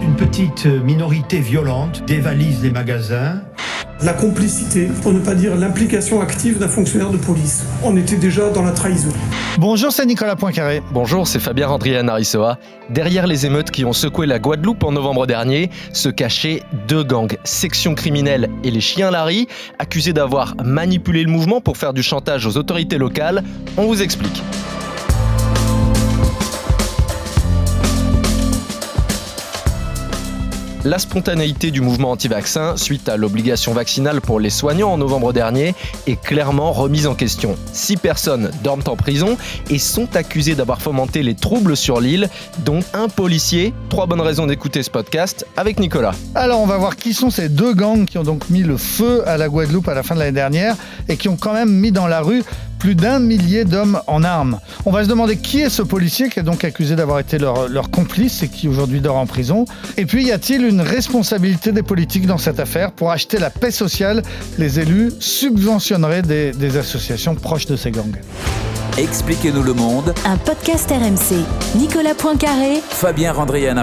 Une petite minorité violente dévalise les magasins. La complicité, pour ne pas dire l'implication active d'un fonctionnaire de police. On était déjà dans la trahison. Bonjour, c'est Nicolas Poincaré. Bonjour, c'est Fabien Andrian Arissoa. Derrière les émeutes qui ont secoué la Guadeloupe en novembre dernier, se cachaient deux gangs, Section criminelle et les Chiens Larry, accusés d'avoir manipulé le mouvement pour faire du chantage aux autorités locales. On vous explique. La spontanéité du mouvement anti-vaccin, suite à l'obligation vaccinale pour les soignants en novembre dernier, est clairement remise en question. Six personnes dorment en prison et sont accusées d'avoir fomenté les troubles sur l'île, dont un policier. Trois bonnes raisons d'écouter ce podcast avec Nicolas. Alors, on va voir qui sont ces deux gangs qui ont donc mis le feu à la Guadeloupe à la fin de l'année dernière et qui ont quand même mis dans la rue plus d'un millier d'hommes en armes. On va se demander qui est ce policier qui est donc accusé d'avoir été leur, complice et qui aujourd'hui dort en prison. Et puis, y a-t-il une responsabilité des politiques dans cette affaire Pour acheter la paix sociale, les élus subventionneraient des, des associations proches de ces gangs. Expliquez-nous le monde. Un podcast RMC. Nicolas Poincaré. Fabien Randrian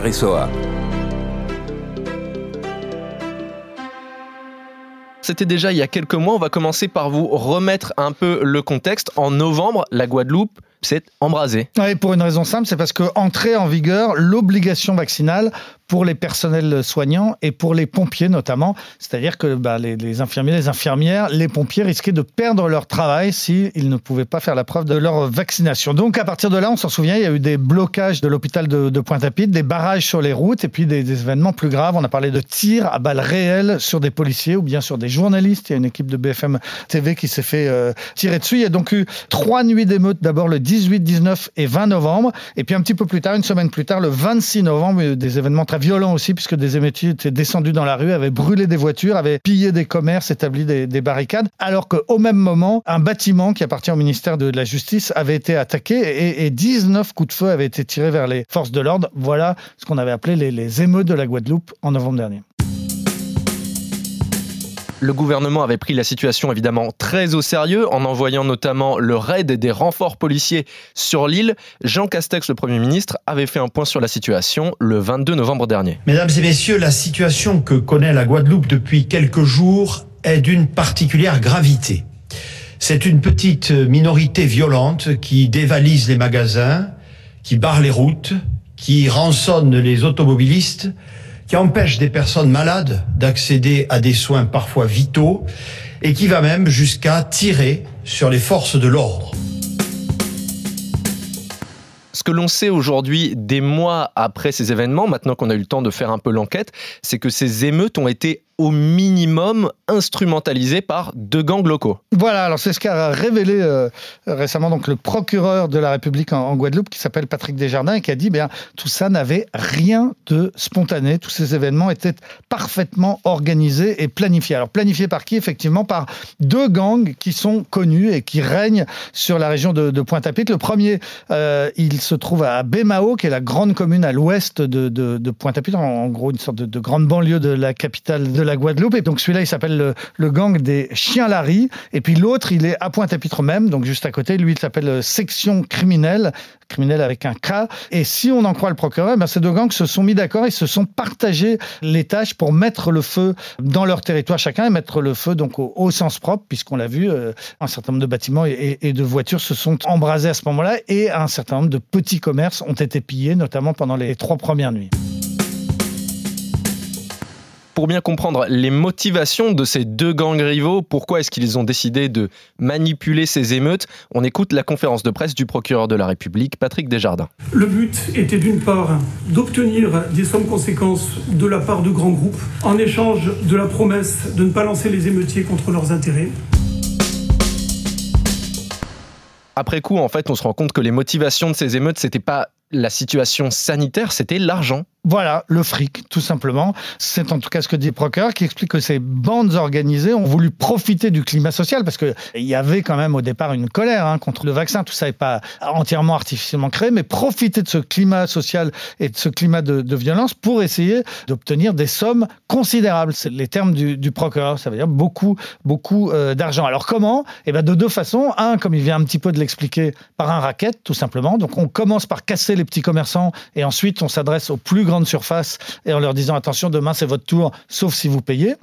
C'était déjà il y a quelques mois. On va commencer par vous remettre un peu le contexte. En novembre, la Guadeloupe s'est embrasée. Oui, pour une raison simple, c'est parce que entrait en vigueur l'obligation vaccinale pour les personnels soignants et pour les pompiers notamment. C'est-à-dire que bah, les, infirmiers, les infirmières, les pompiers risquaient de perdre leur travail s'ils ne pouvaient pas faire la preuve de leur vaccination. Donc à partir de là, on s'en souvient, il y a eu des blocages de l'hôpital de, Pointe-à-Pitre, des barrages sur les routes et puis des, des, événements plus graves. On a parlé de tirs à balles réelles sur des policiers ou bien sur des journalistes. Il y a une équipe de BFM TV qui s'est fait euh, tirer dessus. Il y a donc eu trois nuits d'émeutes, d'abord le 18, 19 et 20 novembre. Et puis un petit peu plus tard, une semaine plus tard, le 26 novembre, des événements très violent aussi, puisque des émeutiers étaient descendus dans la rue, avaient brûlé des voitures, avaient pillé des commerces, établi des, barricades, alors qu'au même moment, un bâtiment qui appartient au ministère de la Justice avait été attaqué et, et 19 coups de feu avaient été tirés vers les forces de l'ordre. Voilà ce qu'on avait appelé les émeutes de la Guadeloupe en novembre dernier. Le gouvernement avait pris la situation évidemment très au sérieux en envoyant notamment le raid des renforts policiers sur l'île. Jean Castex, le Premier ministre, avait fait un point sur la situation le 22 novembre dernier. Mesdames et messieurs, la situation que connaît la Guadeloupe depuis quelques jours est d'une particulière gravité. C'est une petite minorité violente qui dévalise les magasins, qui barre les routes, qui rançonne les automobilistes, qui empêche des personnes malades d'accéder à des soins parfois vitaux et qui va même jusqu'à tirer sur les forces de l'ordre. Ce que l'on sait aujourd'hui, des mois après ces événements, maintenant qu'on a eu le temps de faire un peu l'enquête, c'est que ces émeutes ont été au minimum instrumentalisé par deux gangs locaux. Voilà, alors c'est ce qu'a révélé euh, récemment donc le procureur de la République en, Guadeloupe qui s'appelle Patrick Desjardins et qui a dit bien tout ça n'avait rien de spontané, tous ces événements étaient parfaitement organisés et planifiés. Alors planifiés par qui? Effectivement par deux gangs qui sont connus et qui règnent sur la région de, Pointe-à-Pitre. Le premier, euh, il se trouve à Bémao, qui est la grande commune à l'ouest de, Pointe-à-Pitre, en, gros une sorte de, de grande banlieue de la capitale de la la Guadeloupe. Et donc celui-là, il s'appelle le, gang des chiens Larry. Et puis l'autre, il est à Pointe-à-Pitre même, donc juste à côté. Lui, il s'appelle euh, section criminelle, criminelle avec un K. Et si on en croit le procureur, ben, ces deux gangs se sont mis d'accord et se sont partagés les tâches pour mettre le feu dans leur territoire chacun et mettre le feu donc au, sens propre, puisqu'on l'a vu, euh, un certain nombre de bâtiments et, et de voitures se sont embrasés à ce moment-là et un certain nombre de petits commerces ont été pillés, notamment pendant les trois premières nuits pour bien comprendre les motivations de ces deux gangs rivaux, pourquoi est-ce qu'ils ont décidé de manipuler ces émeutes, on écoute la conférence de presse du procureur de la République, Patrick Desjardins. Le but était d'une part d'obtenir des sommes conséquences de la part de grands groupes en échange de la promesse de ne pas lancer les émeutiers contre leurs intérêts. Après coup, en fait, on se rend compte que les motivations de ces émeutes, c'était pas la situation sanitaire, c'était l'argent. Voilà, le fric, tout simplement. C'est en tout cas ce que dit Procure, qui explique que ces bandes organisées ont voulu profiter du climat social, parce qu'il y avait quand même au départ une colère hein, contre le vaccin. Tout ça n'est pas entièrement artificiellement créé, mais profiter de ce climat social et de ce climat de, violence pour essayer d'obtenir des sommes considérables. C'est les termes du, procureur, ça veut dire beaucoup, beaucoup euh, d'argent. Alors comment? Eh bien de deux façons. Un, comme il vient un petit peu de l'expliquer, par un racket, tout simplement. Donc on commence par casser les les petits commerçants et ensuite on s'adresse aux plus grandes surfaces et en leur disant attention, demain c'est votre tour, sauf si vous payez.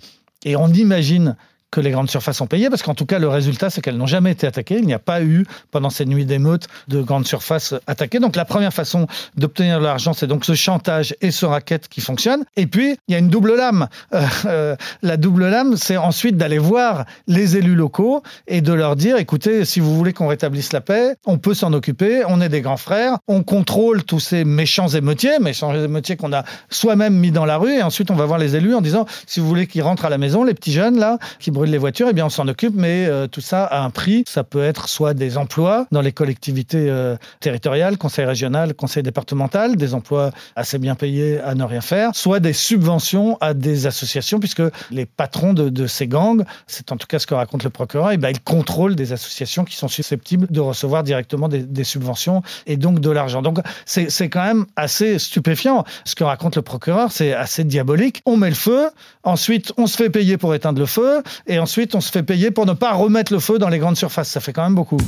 Et on imagine que les grandes surfaces ont payé, parce qu'en tout cas, le résultat, c'est qu'elles n'ont jamais été attaquées. Il n'y a pas eu, pendant ces nuits d'émeutes, de grandes surfaces attaquées. Donc, la première façon d'obtenir de l'argent, c'est donc ce chantage et ce racket qui fonctionne. Et puis, il y a une double lame. Euh, euh, la double lame, c'est ensuite d'aller voir les élus locaux et de leur dire, écoutez, si vous voulez qu'on rétablisse la paix, on peut s'en occuper, on est des grands frères, on contrôle tous ces méchants émeutiers, méchants émeutiers qu'on a soi-même mis dans la rue, et ensuite on va voir les élus en disant, si vous voulez qu'ils rentrent à la maison, les petits jeunes là, qui brûle les voitures, eh bien on s'en occupe, mais euh, tout ça a un prix. Ça peut être soit des emplois dans les collectivités euh, territoriales, conseil régional, conseil départemental, des emplois assez bien payés à ne rien faire, soit des subventions à des associations, puisque les patrons de, ces gangs, c'est en tout cas ce que raconte le procureur, eh ben, ils contrôlent des associations qui sont susceptibles de recevoir directement des, des subventions et donc de l'argent. Donc c'est quand même assez stupéfiant. Ce que raconte le procureur, c'est assez diabolique. On met le feu, ensuite on se fait payer pour éteindre le feu, et ensuite on se fait payer pour ne pas remettre le feu dans les grandes surfaces. Ça fait quand même beaucoup.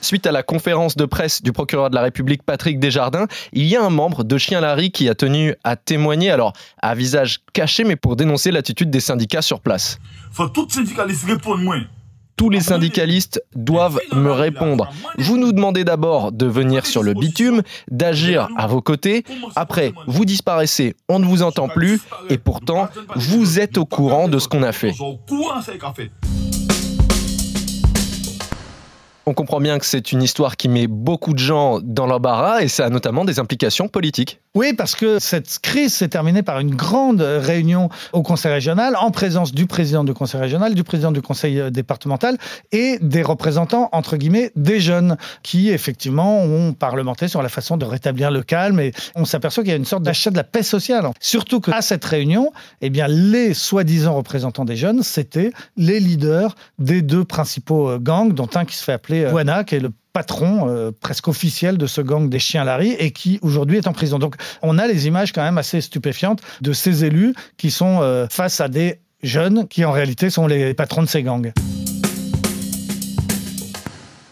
Suite à la conférence de presse du procureur de la République Patrick Desjardins, il y a un membre de Chien Larry qui a tenu à témoigner, alors à visage caché, mais pour dénoncer l'attitude des syndicats sur place. Faut tout syndicaliste répondre moi tous les syndicalistes doivent me répondre. Vous nous demandez d'abord de venir sur le bitume, d'agir à vos côtés. Après, vous disparaissez, on ne vous entend plus. Et pourtant, vous êtes au courant de ce qu'on a fait. On comprend bien que c'est une histoire qui met beaucoup de gens dans l'embarras et ça a notamment des implications politiques. Oui, parce que cette crise s'est terminée par une grande réunion au Conseil régional en présence du président du Conseil régional, du président du Conseil départemental et des représentants, entre guillemets, des jeunes qui, effectivement, ont parlementé sur la façon de rétablir le calme et on s'aperçoit qu'il y a une sorte d'achat de la paix sociale. Surtout qu'à cette réunion, eh bien, les soi-disant représentants des jeunes, c'était les leaders des deux principaux gangs, dont un qui se fait appeler appelé qui est le patron euh, presque officiel de ce gang des chiens Larry et qui aujourd'hui est en prison. Donc on a les images quand même assez stupéfiantes de ces élus qui sont euh, face à des jeunes qui en réalité sont les patrons de ces gangs.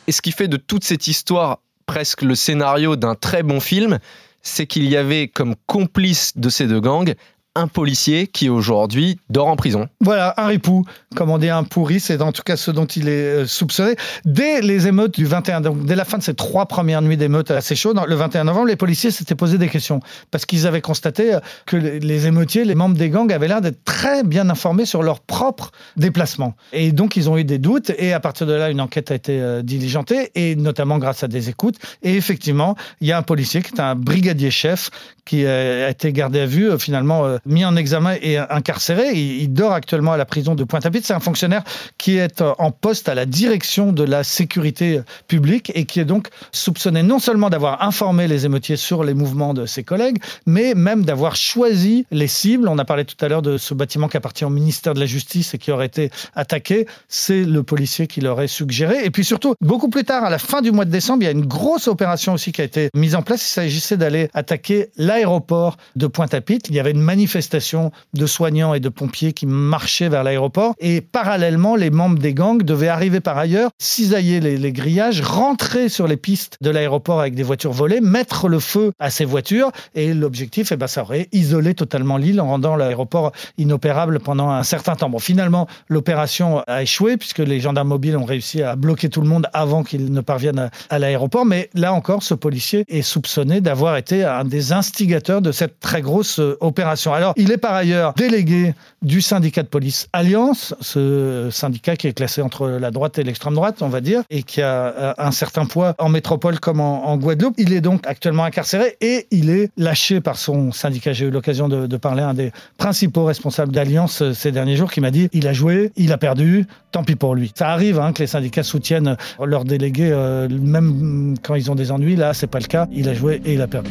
Et ce qui fait de toute cette histoire presque le scénario d'un très bon film, c'est qu'il y avait comme complice de ces deux gangs un policier qui aujourd'hui dort en prison. Voilà, un ripou, comme on dit, un pourri, c'est en tout cas ce dont il est euh, soupçonné. Dès les émeutes du 21, donc dès la fin de ces trois premières nuits d'émeutes assez chaudes, le 21 novembre, les policiers s'étaient posé des questions parce qu'ils avaient constaté euh, que les émeutiers, les membres des gangs avaient l'air d'être très bien informés sur leur propre déplacement. Et donc ils ont eu des doutes et à partir de là, une enquête a été euh, diligentée et notamment grâce à des écoutes. Et effectivement, il y a un policier qui est un brigadier chef qui a été gardé à vue finalement mis en examen et incarcéré. Il, dort actuellement à la prison de Pointe-à-Pitre. C'est un fonctionnaire qui est en poste à la direction de la sécurité publique et qui est donc soupçonné non seulement d'avoir informé les émeutiers sur les mouvements de ses collègues, mais même d'avoir choisi les cibles. On a parlé tout à l'heure de ce bâtiment qui appartient au ministère de la Justice et qui aurait été attaqué. C'est le policier qui l'aurait suggéré. Et puis surtout, beaucoup plus tard, à la fin du mois de décembre, il y a une grosse opération aussi qui a été mise en place. Il s'agissait d'aller attaquer l'aéroport de Pointe-à-Pitre. Il y avait une manifestation manifestation de soignants et de pompiers qui marchaient vers l'aéroport. Et parallèlement, les membres des gangs devaient arriver par ailleurs, cisailler les, grillages, rentrer sur les pistes de l'aéroport avec des voitures volées, mettre le feu à ces voitures. Et l'objectif, eh ben, ça aurait isolé totalement l'île en rendant l'aéroport inopérable pendant un certain temps. Bon, finalement, l'opération a échoué puisque les gendarmes mobiles ont réussi à bloquer tout le monde avant qu'ils ne parviennent à l'aéroport. Mais là encore, ce policier est soupçonné d'avoir été un des instigateurs de cette très grosse euh, opération. Alors, il est par ailleurs délégué du syndicat de police Alliance, ce syndicat qui est classé entre la droite et l'extrême droite, on va dire, et qui a euh, un certain poids en métropole comme en, Guadeloupe. Il est donc actuellement incarcéré et il est lâché par son syndicat. J'ai eu l'occasion de, parler à un des principaux responsables d'Alliance euh, ces derniers jours qui m'a dit il a joué, il a perdu, tant pis pour lui. Ça arrive hein, que les syndicats soutiennent leurs délégués, euh, même quand ils ont des ennuis. Là, c'est pas le cas. Il a joué et il a perdu.